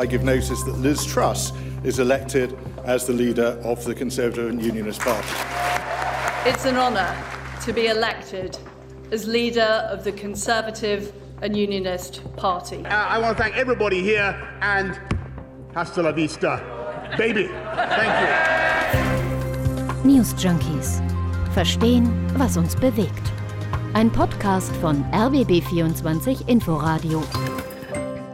I give notice that Liz Truss is elected as the leader of the Conservative and Unionist Party. It's an honour to be elected as leader of the Conservative and Unionist Party. Uh, I want to thank everybody here and hasta la vista, baby. Thank you. News Junkies. Verstehen, was uns bewegt. Ein Podcast von RBB24 Inforadio.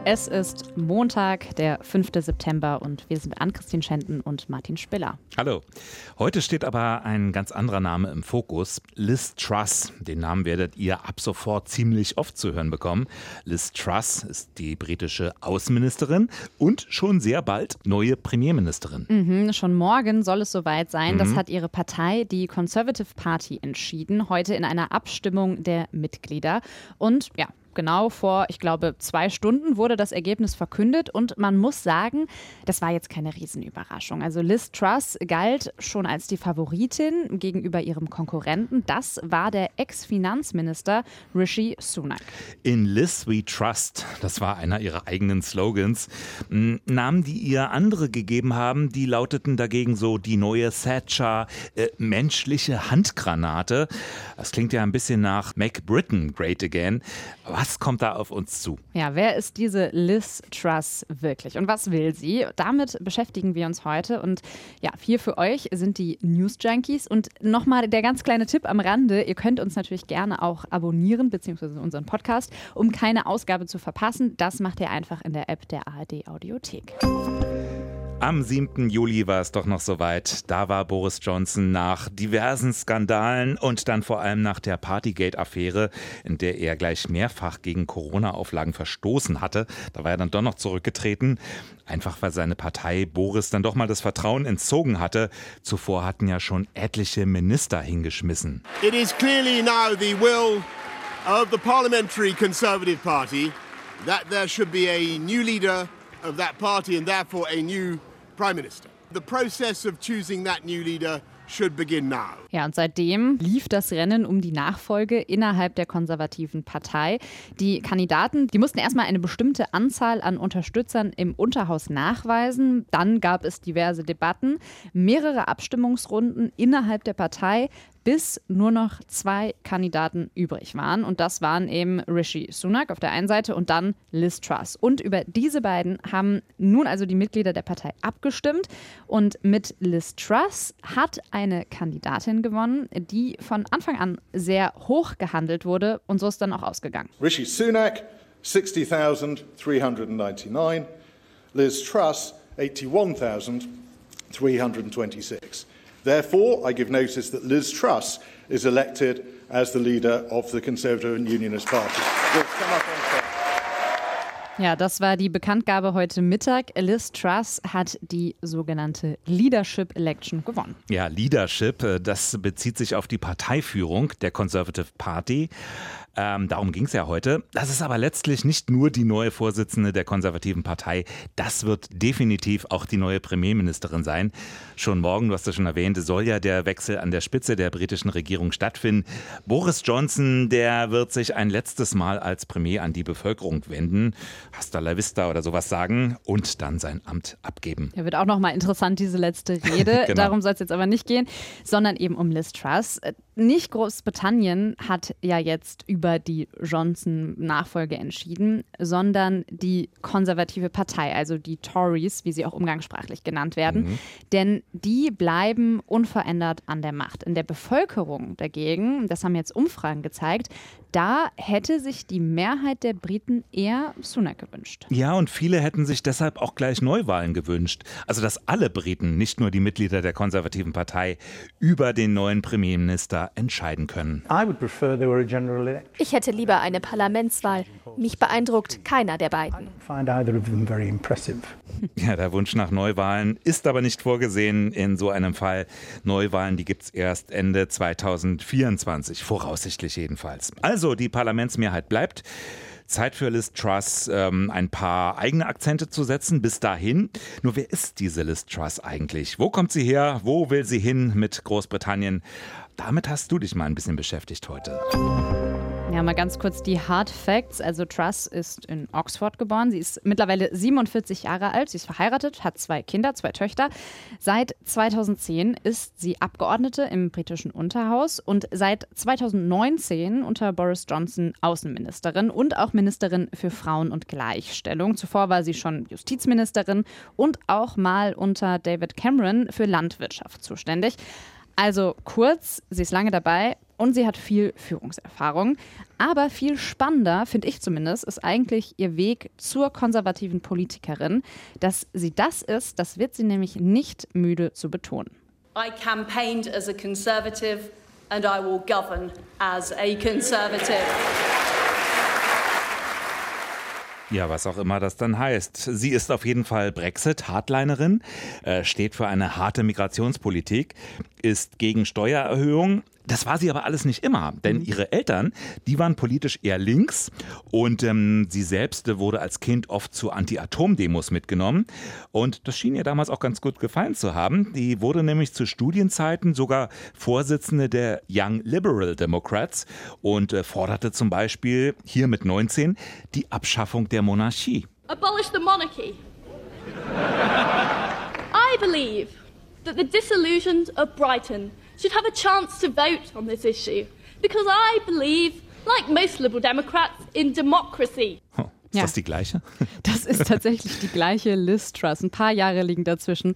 Es ist Montag, der 5. September und wir sind Ann-Christine Schenten und Martin Spiller. Hallo. Heute steht aber ein ganz anderer Name im Fokus. Liz Truss. Den Namen werdet ihr ab sofort ziemlich oft zu hören bekommen. Liz Truss ist die britische Außenministerin und schon sehr bald neue Premierministerin. Mhm, schon morgen soll es soweit sein. Mhm. Das hat ihre Partei, die Conservative Party, entschieden. Heute in einer Abstimmung der Mitglieder. Und ja, genau vor, ich glaube, zwei Stunden wurde das Ergebnis verkündet und man muss sagen, das war jetzt keine Riesenüberraschung. Also Liz Truss galt schon als die Favoritin gegenüber ihrem Konkurrenten. Das war der Ex-Finanzminister Rishi Sunak. In Liz We Trust, das war einer ihrer eigenen Slogans. Namen, die ihr andere gegeben haben, die lauteten dagegen so die neue Thatcher, äh, menschliche Handgranate. Das klingt ja ein bisschen nach Make Britain Great Again. Was was kommt da auf uns zu? Ja, wer ist diese Liz Truss wirklich und was will sie? Damit beschäftigen wir uns heute und ja, hier für euch sind die News Junkies und nochmal der ganz kleine Tipp am Rande, ihr könnt uns natürlich gerne auch abonnieren beziehungsweise unseren Podcast, um keine Ausgabe zu verpassen. Das macht ihr einfach in der App der ARD Audiothek. Am 7. Juli war es doch noch soweit. Da war Boris Johnson nach diversen Skandalen und dann vor allem nach der Partygate-Affäre, in der er gleich mehrfach gegen Corona-Auflagen verstoßen hatte. Da war er dann doch noch zurückgetreten. Einfach weil seine Partei Boris dann doch mal das Vertrauen entzogen hatte. Zuvor hatten ja schon etliche Minister hingeschmissen. It is clearly now the will of the Parliamentary Conservative Party that there should be a new leader of that party and therefore a new Prime Minister. The process of choosing that new leader should begin now. Ja, und seitdem lief das Rennen um die Nachfolge innerhalb der konservativen Partei. Die Kandidaten, die mussten erstmal eine bestimmte Anzahl an Unterstützern im Unterhaus nachweisen. Dann gab es diverse Debatten, mehrere Abstimmungsrunden innerhalb der Partei, bis nur noch zwei Kandidaten übrig waren. Und das waren eben Rishi Sunak auf der einen Seite und dann Liz Truss. Und über diese beiden haben nun also die Mitglieder der Partei abgestimmt. Und mit Liz Truss hat eine Kandidatin gewonnen, die von Anfang an sehr hoch gehandelt wurde. Und so ist dann auch ausgegangen. Rishi Sunak, 60.399. Liz Truss, 81.326. Therefore, I give notice that Liz Truss is elected as the leader of the Conservative and Unionist Party. Ja, das war die Bekanntgabe heute Mittag. Liz Truss hat die sogenannte Leadership Election gewonnen. Ja, Leadership, äh, das bezieht sich auf die Parteiführung der Conservative Party. Ähm, darum ging es ja heute. Das ist aber letztlich nicht nur die neue Vorsitzende der konservativen Partei. Das wird definitiv auch die neue Premierministerin sein. Schon morgen, du hast es schon erwähnt, soll ja der Wechsel an der Spitze der britischen Regierung stattfinden. Boris Johnson, der wird sich ein letztes Mal als Premier an die Bevölkerung wenden, hasta la vista oder sowas sagen und dann sein Amt abgeben. Ja, wird auch nochmal interessant, diese letzte Rede. genau. Darum soll es jetzt aber nicht gehen, sondern eben um Liz Truss. Nicht Großbritannien hat ja jetzt über die Johnson-Nachfolge entschieden, sondern die konservative Partei, also die Tories, wie sie auch umgangssprachlich genannt werden. Mhm. Denn die bleiben unverändert an der Macht. In der Bevölkerung dagegen, das haben jetzt Umfragen gezeigt, da hätte sich die Mehrheit der Briten eher Sunak gewünscht. Ja, und viele hätten sich deshalb auch gleich Neuwahlen gewünscht. Also, dass alle Briten, nicht nur die Mitglieder der konservativen Partei, über den neuen Premierminister entscheiden können. Ich hätte lieber eine Parlamentswahl. Mich beeindruckt keiner der beiden. Ja, der Wunsch nach Neuwahlen ist aber nicht vorgesehen in so einem Fall. Neuwahlen, die gibt es erst Ende 2024, voraussichtlich jedenfalls. Also, die Parlamentsmehrheit bleibt. Zeit für Liz Truss, ähm, ein paar eigene Akzente zu setzen. Bis dahin. Nur wer ist diese Liz Truss eigentlich? Wo kommt sie her? Wo will sie hin mit Großbritannien? Damit hast du dich mal ein bisschen beschäftigt heute. Ja, mal ganz kurz die Hard Facts. Also Truss ist in Oxford geboren. Sie ist mittlerweile 47 Jahre alt. Sie ist verheiratet, hat zwei Kinder, zwei Töchter. Seit 2010 ist sie Abgeordnete im britischen Unterhaus und seit 2019 unter Boris Johnson Außenministerin und auch Ministerin für Frauen und Gleichstellung. Zuvor war sie schon Justizministerin und auch mal unter David Cameron für Landwirtschaft zuständig. Also kurz, sie ist lange dabei, und sie hat viel Führungserfahrung. Aber viel spannender, finde ich zumindest, ist eigentlich ihr Weg zur konservativen Politikerin. Dass sie das ist, das wird sie nämlich nicht müde zu betonen. I campaigned as a conservative and I will govern as a conservative. Ja, was auch immer das dann heißt. Sie ist auf jeden Fall Brexit-Hardlinerin, äh, steht für eine harte Migrationspolitik, ist gegen Steuererhöhung, das war sie aber alles nicht immer, denn mhm. ihre Eltern, die waren politisch eher links und ähm, sie selbst wurde als Kind oft zu Anti-Atom-Demos mitgenommen und das schien ihr damals auch ganz gut gefallen zu haben. Die wurde nämlich zu Studienzeiten sogar Vorsitzende der Young Liberal Democrats und äh, forderte zum Beispiel hier mit 19 die Abschaffung der Monarchie. Abolish the monarchy. I believe that the disillusioned of Brighton should have a chance to vote on this issue because I believe, like most Liberal Democrats, in democracy. Oh, ist ja. das die gleiche? Das ist tatsächlich die gleiche Liz Truss. Ein paar Jahre liegen dazwischen.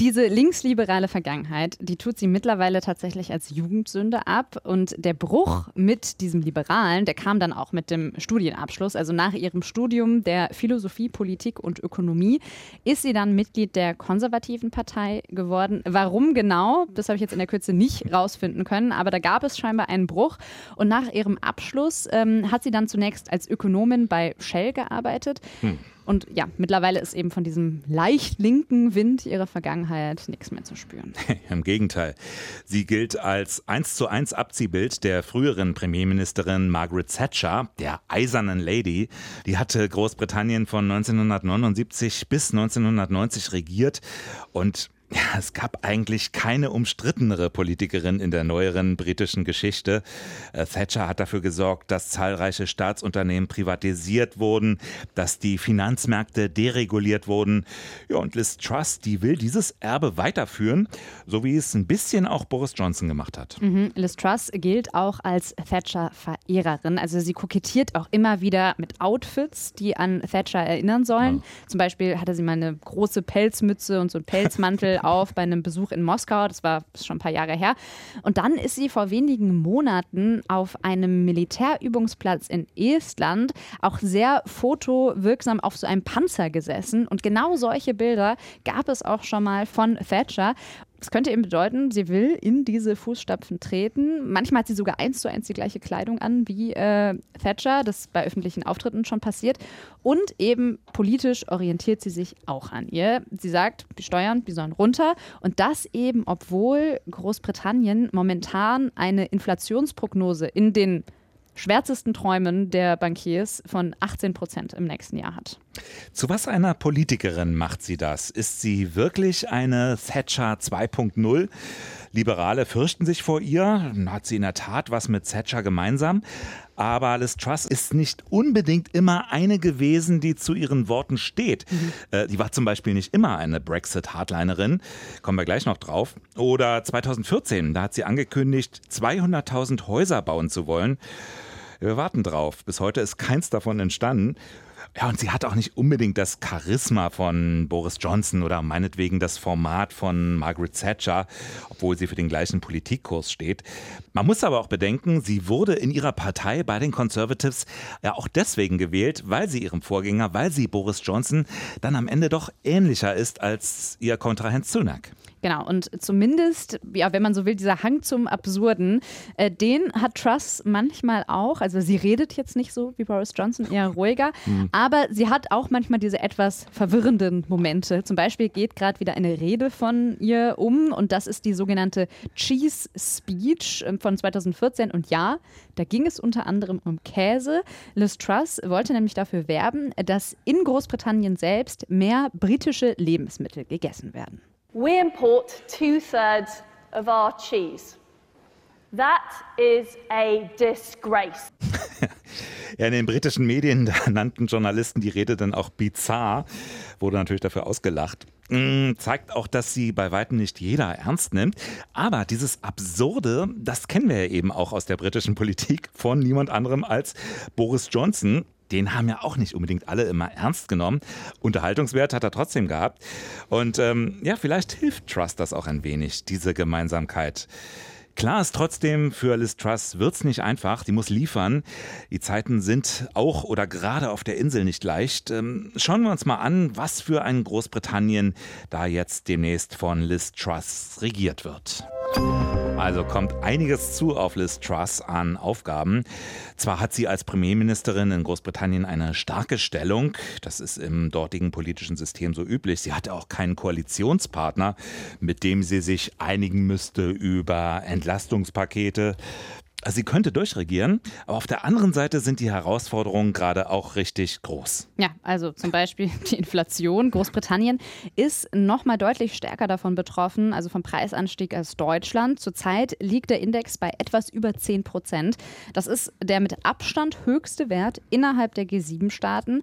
Diese linksliberale Vergangenheit, die tut sie mittlerweile tatsächlich als Jugendsünde ab. Und der Bruch mit diesem Liberalen, der kam dann auch mit dem Studienabschluss. Also nach ihrem Studium der Philosophie, Politik und Ökonomie ist sie dann Mitglied der konservativen Partei geworden. Warum genau, das habe ich jetzt in der Kürze nicht rausfinden können, aber da gab es scheinbar einen Bruch. Und nach ihrem Abschluss ähm, hat sie dann zunächst als Ökonomin bei Shell gearbeitet. Hm. Und ja, mittlerweile ist eben von diesem leicht linken Wind ihrer Vergangenheit nichts mehr zu spüren. Im Gegenteil. Sie gilt als eins zu eins Abziehbild der früheren Premierministerin Margaret Thatcher, der eisernen Lady. Die hatte Großbritannien von 1979 bis 1990 regiert und ja, es gab eigentlich keine umstrittenere Politikerin in der neueren britischen Geschichte. Äh, Thatcher hat dafür gesorgt, dass zahlreiche Staatsunternehmen privatisiert wurden, dass die Finanzmärkte dereguliert wurden. Ja, und Liz Truss, die will dieses Erbe weiterführen, so wie es ein bisschen auch Boris Johnson gemacht hat. Mhm. Liz Truss gilt auch als Thatcher-Verehrerin. Also sie kokettiert auch immer wieder mit Outfits, die an Thatcher erinnern sollen. Ja. Zum Beispiel hatte sie mal eine große Pelzmütze und so einen Pelzmantel auf bei einem Besuch in Moskau. Das war schon ein paar Jahre her. Und dann ist sie vor wenigen Monaten auf einem Militärübungsplatz in Estland auch sehr fotowirksam auf so einem Panzer gesessen. Und genau solche Bilder gab es auch schon mal von Thatcher. Das könnte eben bedeuten, sie will in diese Fußstapfen treten. Manchmal hat sie sogar eins zu eins die gleiche Kleidung an wie äh, Thatcher, das bei öffentlichen Auftritten schon passiert. Und eben politisch orientiert sie sich auch an ihr. Sie sagt, die Steuern, die sollen runter. Und das eben, obwohl Großbritannien momentan eine Inflationsprognose in den schwärzesten Träumen der Bankiers von 18 Prozent im nächsten Jahr hat. Zu was einer Politikerin macht sie das? Ist sie wirklich eine Thatcher 2.0? Liberale fürchten sich vor ihr, hat sie in der Tat was mit Thatcher gemeinsam. Aber Liz Truss ist nicht unbedingt immer eine gewesen, die zu ihren Worten steht. Mhm. Äh, die war zum Beispiel nicht immer eine Brexit-Hardlinerin. Kommen wir gleich noch drauf. Oder 2014, da hat sie angekündigt, 200.000 Häuser bauen zu wollen. Wir warten drauf. Bis heute ist keins davon entstanden. Ja, und sie hat auch nicht unbedingt das Charisma von Boris Johnson oder meinetwegen das Format von Margaret Thatcher, obwohl sie für den gleichen Politikkurs steht. Man muss aber auch bedenken, sie wurde in ihrer Partei bei den Conservatives ja auch deswegen gewählt, weil sie ihrem Vorgänger, weil sie Boris Johnson dann am Ende doch ähnlicher ist als ihr Kontrahent Sunak. Genau, und zumindest, ja, wenn man so will, dieser Hang zum Absurden, äh, den hat Truss manchmal auch. Also sie redet jetzt nicht so wie Boris Johnson, eher ruhiger, mhm. aber sie hat auch manchmal diese etwas verwirrenden Momente. Zum Beispiel geht gerade wieder eine Rede von ihr um und das ist die sogenannte Cheese Speech ähm, von 2014. Und ja, da ging es unter anderem um Käse. Liz Truss wollte nämlich dafür werben, dass in Großbritannien selbst mehr britische Lebensmittel gegessen werden. We import two thirds of our cheese. That is a disgrace. ja, in den britischen Medien nannten Journalisten die Rede dann auch bizarr, wurde natürlich dafür ausgelacht. Mm, zeigt auch, dass sie bei weitem nicht jeder ernst nimmt. Aber dieses Absurde, das kennen wir ja eben auch aus der britischen Politik von niemand anderem als Boris Johnson. Den haben ja auch nicht unbedingt alle immer ernst genommen. Unterhaltungswert hat er trotzdem gehabt. Und ähm, ja, vielleicht hilft Trust das auch ein wenig, diese Gemeinsamkeit. Klar ist trotzdem, für Liz Truss wird es nicht einfach. Die muss liefern. Die Zeiten sind auch oder gerade auf der Insel nicht leicht. Ähm, schauen wir uns mal an, was für ein Großbritannien da jetzt demnächst von Liz Truss regiert wird. Also kommt einiges zu auf Liz Truss an Aufgaben. Zwar hat sie als Premierministerin in Großbritannien eine starke Stellung, das ist im dortigen politischen System so üblich. Sie hatte auch keinen Koalitionspartner, mit dem sie sich einigen müsste über Entlastungspakete. Also sie könnte durchregieren, aber auf der anderen Seite sind die Herausforderungen gerade auch richtig groß. Ja, also zum Beispiel die Inflation. Großbritannien ist noch mal deutlich stärker davon betroffen, also vom Preisanstieg als Deutschland. Zurzeit liegt der Index bei etwas über 10 Prozent. Das ist der mit Abstand höchste Wert innerhalb der G7-Staaten.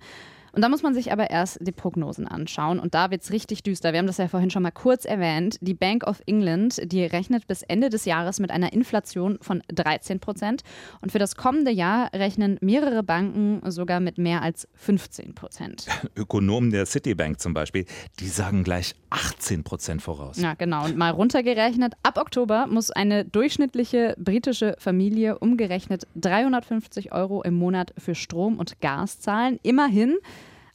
Und da muss man sich aber erst die Prognosen anschauen. Und da wird es richtig düster. Wir haben das ja vorhin schon mal kurz erwähnt. Die Bank of England, die rechnet bis Ende des Jahres mit einer Inflation von 13 Prozent. Und für das kommende Jahr rechnen mehrere Banken sogar mit mehr als 15 Prozent. Ökonomen der Citibank zum Beispiel, die sagen gleich 18 Prozent voraus. Ja, genau. Und mal runtergerechnet, ab Oktober muss eine durchschnittliche britische Familie umgerechnet 350 Euro im Monat für Strom und Gas zahlen. Immerhin.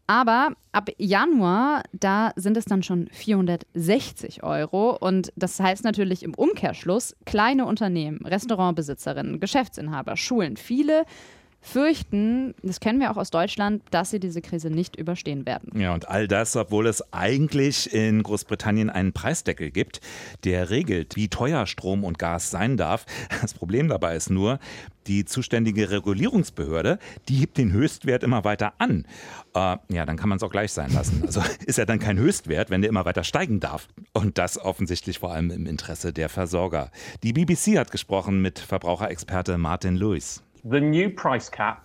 Aber ab Januar, da sind es dann schon 460 Euro. Und das heißt natürlich im Umkehrschluss, kleine Unternehmen, Restaurantbesitzerinnen, Geschäftsinhaber, Schulen, viele fürchten, das kennen wir auch aus Deutschland, dass sie diese Krise nicht überstehen werden. Ja, und all das, obwohl es eigentlich in Großbritannien einen Preisdeckel gibt, der regelt, wie teuer Strom und Gas sein darf. Das Problem dabei ist nur, die zuständige Regulierungsbehörde, die hebt den Höchstwert immer weiter an. Äh, ja, dann kann man es auch gleich sein lassen. Also ist ja dann kein Höchstwert, wenn der immer weiter steigen darf. Und das offensichtlich vor allem im Interesse der Versorger. Die BBC hat gesprochen mit Verbraucherexperte Martin Lewis. The new price cap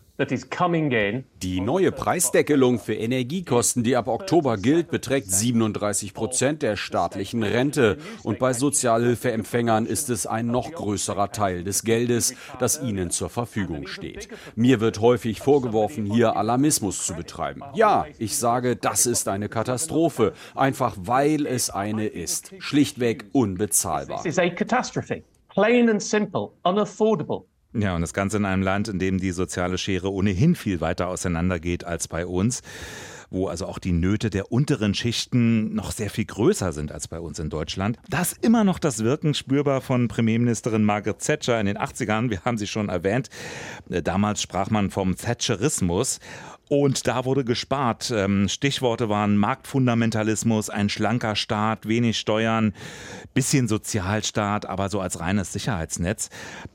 Die neue Preisdeckelung für Energiekosten, die ab Oktober gilt, beträgt 37 Prozent der staatlichen Rente. Und bei Sozialhilfeempfängern ist es ein noch größerer Teil des Geldes, das ihnen zur Verfügung steht. Mir wird häufig vorgeworfen, hier Alarmismus zu betreiben. Ja, ich sage, das ist eine Katastrophe, einfach weil es eine ist. Schlichtweg unbezahlbar. Plain and simple, unaffordable. Ja, und das Ganze in einem Land, in dem die soziale Schere ohnehin viel weiter auseinandergeht als bei uns wo also auch die Nöte der unteren Schichten noch sehr viel größer sind als bei uns in Deutschland. Da ist immer noch das Wirken spürbar von Premierministerin Margaret Thatcher in den 80ern. Wir haben sie schon erwähnt. Damals sprach man vom Thatcherismus. Und da wurde gespart. Ähm, Stichworte waren Marktfundamentalismus, ein schlanker Staat, wenig Steuern, bisschen Sozialstaat, aber so als reines Sicherheitsnetz.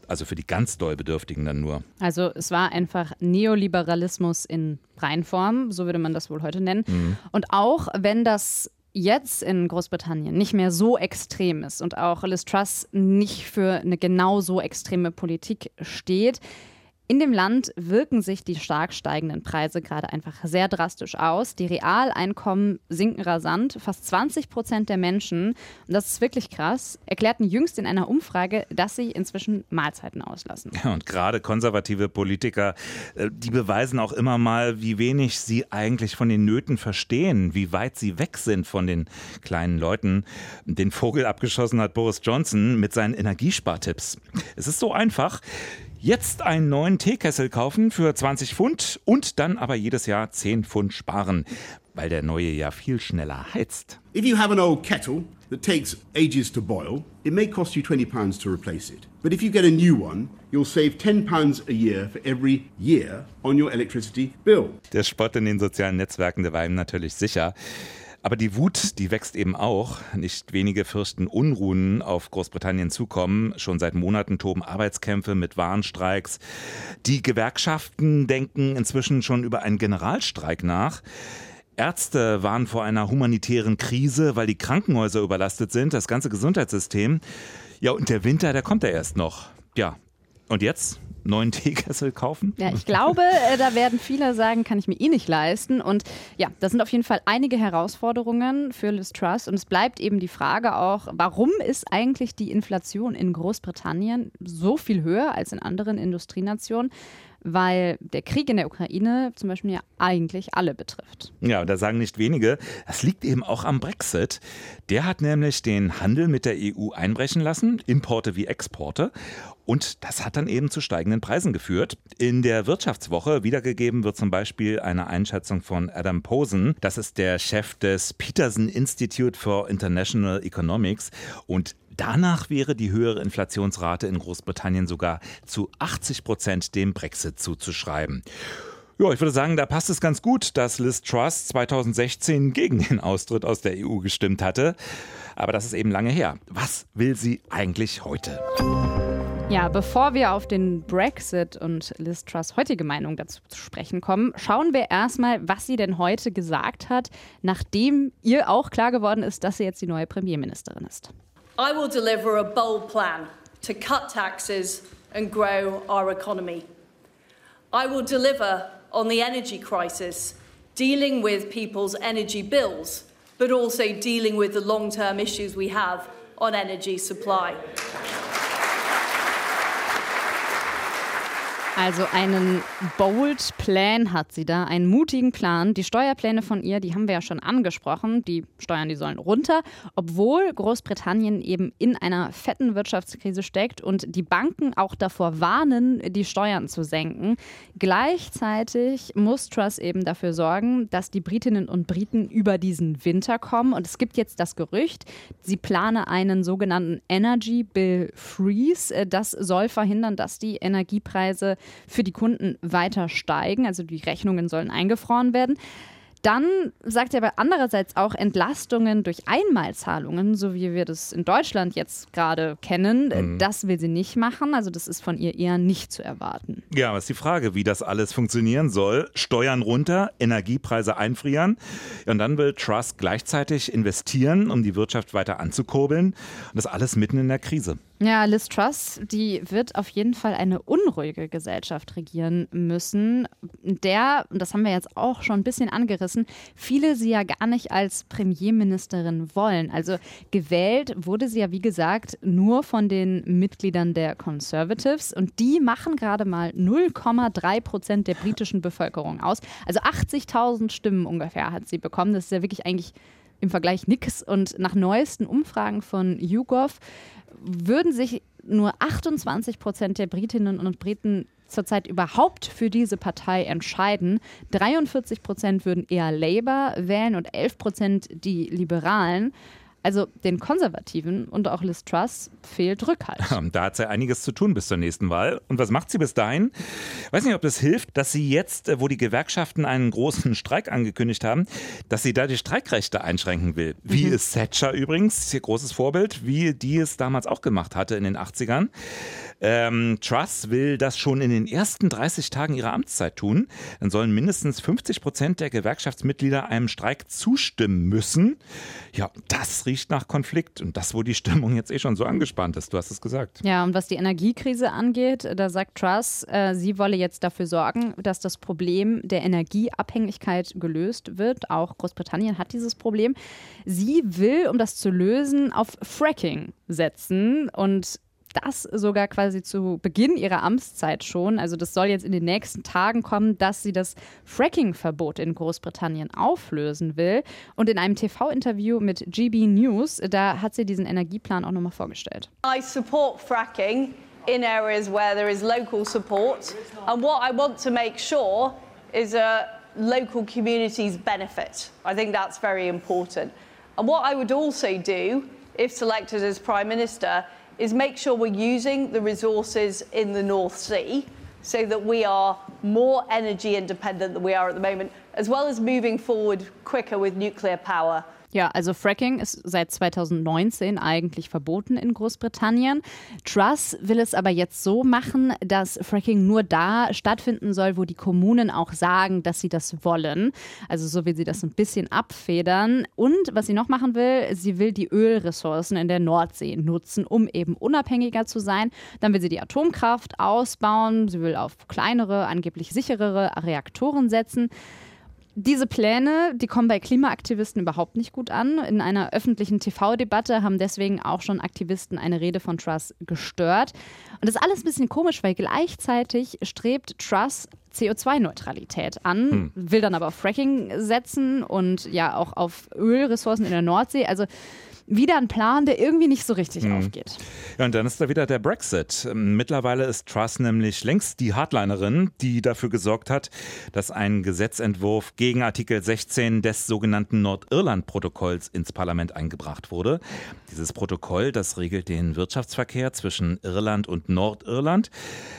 Also für die ganz doll Bedürftigen dann nur. Also es war einfach Neoliberalismus in Reinform, so würde man das wohl heute nennen. Mhm. Und auch wenn das jetzt in Großbritannien nicht mehr so extrem ist und auch Liz Truss nicht für eine genau so extreme Politik steht, in dem Land wirken sich die stark steigenden Preise gerade einfach sehr drastisch aus. Die Realeinkommen sinken rasant. Fast 20 Prozent der Menschen, und das ist wirklich krass, erklärten jüngst in einer Umfrage, dass sie inzwischen Mahlzeiten auslassen. Ja, und gerade konservative Politiker, äh, die beweisen auch immer mal, wie wenig sie eigentlich von den Nöten verstehen, wie weit sie weg sind von den kleinen Leuten. Den Vogel abgeschossen hat Boris Johnson mit seinen Energiespartipps. Es ist so einfach. Jetzt einen neuen Teekessel kaufen für 20 Pfund und dann aber jedes Jahr 10 Pfund sparen, weil der neue ja viel schneller heizt. If you have an old kettle that takes ages to boil, it may cost you 20 pounds to replace it. But if you get a new one, you'll save 10 pounds a year for every year on your electricity bill. Der Spott in den sozialen Netzwerken, der war ihm natürlich sicher. Aber die Wut, die wächst eben auch. Nicht wenige fürchten Unruhen auf Großbritannien zukommen. Schon seit Monaten toben Arbeitskämpfe mit Warnstreiks. Die Gewerkschaften denken inzwischen schon über einen Generalstreik nach. Ärzte warnen vor einer humanitären Krise, weil die Krankenhäuser überlastet sind, das ganze Gesundheitssystem. Ja, und der Winter, der kommt ja erst noch. Ja, und jetzt? Neuen Teekessel kaufen? Ja, ich glaube, äh, da werden viele sagen, kann ich mir eh nicht leisten. Und ja, das sind auf jeden Fall einige Herausforderungen für Liz Truss. Und es bleibt eben die Frage auch, warum ist eigentlich die Inflation in Großbritannien so viel höher als in anderen Industrienationen? Weil der Krieg in der Ukraine zum Beispiel ja eigentlich alle betrifft. Ja, da sagen nicht wenige, das liegt eben auch am Brexit. Der hat nämlich den Handel mit der EU einbrechen lassen, Importe wie Exporte. Und das hat dann eben zu steigenden Preisen geführt. In der Wirtschaftswoche wiedergegeben wird zum Beispiel eine Einschätzung von Adam Posen. Das ist der Chef des Peterson Institute for International Economics. Und Danach wäre die höhere Inflationsrate in Großbritannien sogar zu 80 Prozent dem Brexit zuzuschreiben. Ja, ich würde sagen, da passt es ganz gut, dass Liz Truss 2016 gegen den Austritt aus der EU gestimmt hatte. Aber das ist eben lange her. Was will sie eigentlich heute? Ja, bevor wir auf den Brexit und Liz Truss heutige Meinung dazu zu sprechen kommen, schauen wir erstmal, was sie denn heute gesagt hat, nachdem ihr auch klar geworden ist, dass sie jetzt die neue Premierministerin ist. I will deliver a bold plan to cut taxes and grow our economy. I will deliver on the energy crisis, dealing with people's energy bills, but also dealing with the long term issues we have on energy supply. Also einen bold Plan hat sie da, einen mutigen Plan. Die Steuerpläne von ihr, die haben wir ja schon angesprochen. Die Steuern, die sollen runter, obwohl Großbritannien eben in einer fetten Wirtschaftskrise steckt und die Banken auch davor warnen, die Steuern zu senken. Gleichzeitig muss Truss eben dafür sorgen, dass die Britinnen und Briten über diesen Winter kommen. Und es gibt jetzt das Gerücht, sie plane einen sogenannten Energy Bill Freeze. Das soll verhindern, dass die Energiepreise für die Kunden weiter steigen. Also die Rechnungen sollen eingefroren werden. Dann sagt er aber andererseits auch Entlastungen durch Einmalzahlungen, so wie wir das in Deutschland jetzt gerade kennen. Mhm. Das will sie nicht machen. Also das ist von ihr eher nicht zu erwarten. Ja, aber ist die Frage, wie das alles funktionieren soll. Steuern runter, Energiepreise einfrieren. Und dann will Truss gleichzeitig investieren, um die Wirtschaft weiter anzukurbeln. Und das alles mitten in der Krise. Ja, Liz Truss, die wird auf jeden Fall eine unruhige Gesellschaft regieren müssen, der, und das haben wir jetzt auch schon ein bisschen angerissen, viele sie ja gar nicht als Premierministerin wollen. Also gewählt wurde sie ja, wie gesagt, nur von den Mitgliedern der Conservatives und die machen gerade mal 0,3 Prozent der britischen Bevölkerung aus. Also 80.000 Stimmen ungefähr hat sie bekommen. Das ist ja wirklich eigentlich im Vergleich nix. Und nach neuesten Umfragen von YouGov würden sich nur 28 Prozent der Britinnen und Briten zurzeit überhaupt für diese Partei entscheiden. 43 Prozent würden eher Labour wählen und 11 Prozent die Liberalen. Also den Konservativen und auch Liz Truss fehlt Rückhalt. Da hat sie einiges zu tun bis zur nächsten Wahl. Und was macht sie bis dahin? Ich weiß nicht, ob das hilft, dass sie jetzt, äh, wo die Gewerkschaften einen großen Streik angekündigt haben, dass sie da die Streikrechte einschränken will. Wie mhm. ist Thatcher übrigens, ihr großes Vorbild, wie die es damals auch gemacht hatte in den 80ern. Ähm, Truss will das schon in den ersten 30 Tagen ihrer Amtszeit tun. Dann sollen mindestens 50 Prozent der Gewerkschaftsmitglieder einem Streik zustimmen müssen. Ja, das riecht nach Konflikt und das, wo die Stimmung jetzt eh schon so angespannt ist. Du hast es gesagt. Ja, und was die Energiekrise angeht, da sagt Truss, äh, sie wolle jetzt dafür sorgen, dass das Problem der Energieabhängigkeit gelöst wird. Auch Großbritannien hat dieses Problem. Sie will, um das zu lösen, auf Fracking setzen und das sogar quasi zu Beginn ihrer Amtszeit schon, also das soll jetzt in den nächsten Tagen kommen, dass sie das Fracking-Verbot in Großbritannien auflösen will. Und in einem TV-Interview mit GB News, da hat sie diesen Energieplan auch nochmal vorgestellt. I support fracking in areas where there is local support. And what I want to make sure is a local communities benefit. I think that's very important. And what I would also do, if selected as Prime Minister, is make sure we're using the resources in the North Sea so that we are more energy independent than we are at the moment, as well as moving forward quicker with nuclear power. Ja, also Fracking ist seit 2019 eigentlich verboten in Großbritannien. Truss will es aber jetzt so machen, dass Fracking nur da stattfinden soll, wo die Kommunen auch sagen, dass sie das wollen. Also so will sie das ein bisschen abfedern. Und was sie noch machen will, sie will die Ölressourcen in der Nordsee nutzen, um eben unabhängiger zu sein. Dann will sie die Atomkraft ausbauen. Sie will auf kleinere, angeblich sicherere Reaktoren setzen. Diese Pläne, die kommen bei Klimaaktivisten überhaupt nicht gut an. In einer öffentlichen TV-Debatte haben deswegen auch schon Aktivisten eine Rede von Truss gestört. Und das ist alles ein bisschen komisch, weil gleichzeitig strebt Truss CO2-Neutralität an, hm. will dann aber auf Fracking setzen und ja auch auf Ölressourcen in der Nordsee. Also wieder ein Plan, der irgendwie nicht so richtig mhm. aufgeht. Ja, und dann ist da wieder der Brexit. Mittlerweile ist Truss nämlich längst die Hardlinerin, die dafür gesorgt hat, dass ein Gesetzentwurf gegen Artikel 16 des sogenannten Nordirland-Protokolls ins Parlament eingebracht wurde. Dieses Protokoll, das regelt den Wirtschaftsverkehr zwischen Irland und Nordirland.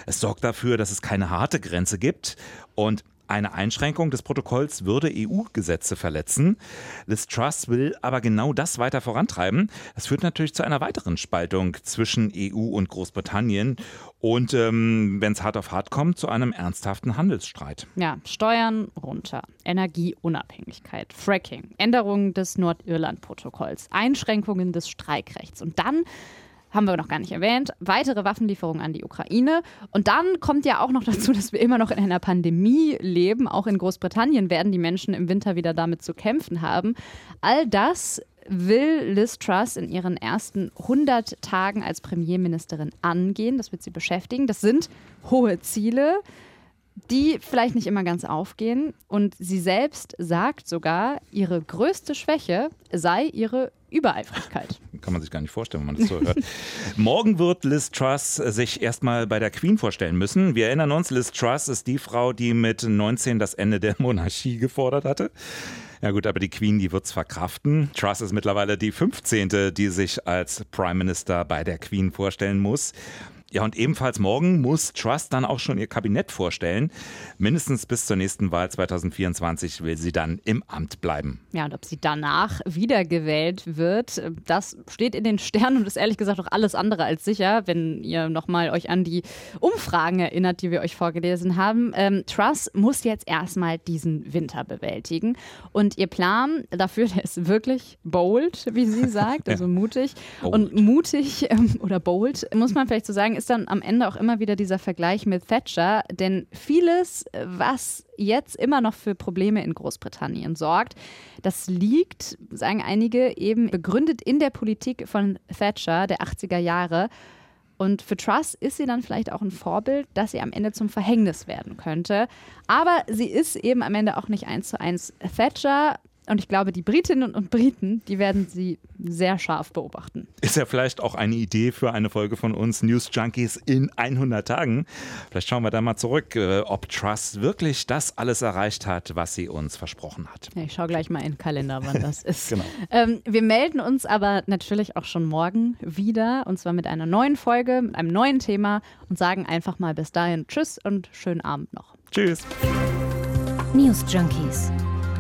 Es sorgt dafür, dass es keine harte Grenze gibt und eine Einschränkung des Protokolls würde EU-Gesetze verletzen. Liz Truss will aber genau das weiter vorantreiben. Das führt natürlich zu einer weiteren Spaltung zwischen EU und Großbritannien und, ähm, wenn es hart auf hart kommt, zu einem ernsthaften Handelsstreit. Ja, Steuern runter, Energieunabhängigkeit, Fracking, Änderungen des Nordirland-Protokolls, Einschränkungen des Streikrechts und dann haben wir noch gar nicht erwähnt, weitere Waffenlieferungen an die Ukraine. Und dann kommt ja auch noch dazu, dass wir immer noch in einer Pandemie leben. Auch in Großbritannien werden die Menschen im Winter wieder damit zu kämpfen haben. All das will Liz Truss in ihren ersten 100 Tagen als Premierministerin angehen. Das wird sie beschäftigen. Das sind hohe Ziele die vielleicht nicht immer ganz aufgehen. Und sie selbst sagt sogar, ihre größte Schwäche sei ihre Übereifrigkeit. Kann man sich gar nicht vorstellen, wenn man das so hört. Morgen wird Liz Truss sich erstmal bei der Queen vorstellen müssen. Wir erinnern uns, Liz Truss ist die Frau, die mit 19 das Ende der Monarchie gefordert hatte. Ja gut, aber die Queen, die wird es verkraften. Truss ist mittlerweile die 15., die sich als Prime Minister bei der Queen vorstellen muss. Ja, und ebenfalls morgen muss Trust dann auch schon ihr Kabinett vorstellen. Mindestens bis zur nächsten Wahl 2024 will sie dann im Amt bleiben. Ja, und ob sie danach wiedergewählt wird, das steht in den Sternen und ist ehrlich gesagt auch alles andere als sicher, wenn ihr nochmal euch an die Umfragen erinnert, die wir euch vorgelesen haben. Ähm, Truss muss jetzt erstmal diesen Winter bewältigen. Und ihr Plan dafür, der ist wirklich bold, wie sie sagt, also mutig. Bold. Und mutig ähm, oder bold, muss man vielleicht so sagen, ist dann am Ende auch immer wieder dieser Vergleich mit Thatcher, denn vieles, was jetzt immer noch für Probleme in Großbritannien sorgt, das liegt, sagen einige, eben begründet in der Politik von Thatcher der 80er Jahre. Und für Truss ist sie dann vielleicht auch ein Vorbild, dass sie am Ende zum Verhängnis werden könnte. Aber sie ist eben am Ende auch nicht eins zu eins Thatcher. Und ich glaube, die Britinnen und Briten, die werden sie sehr scharf beobachten. Ist ja vielleicht auch eine Idee für eine Folge von uns News Junkies in 100 Tagen. Vielleicht schauen wir da mal zurück, äh, ob Trust wirklich das alles erreicht hat, was sie uns versprochen hat. Ja, ich schaue gleich mal in den Kalender, wann das ist. genau. ähm, wir melden uns aber natürlich auch schon morgen wieder und zwar mit einer neuen Folge, mit einem neuen Thema und sagen einfach mal bis dahin Tschüss und schönen Abend noch. Tschüss. News Junkies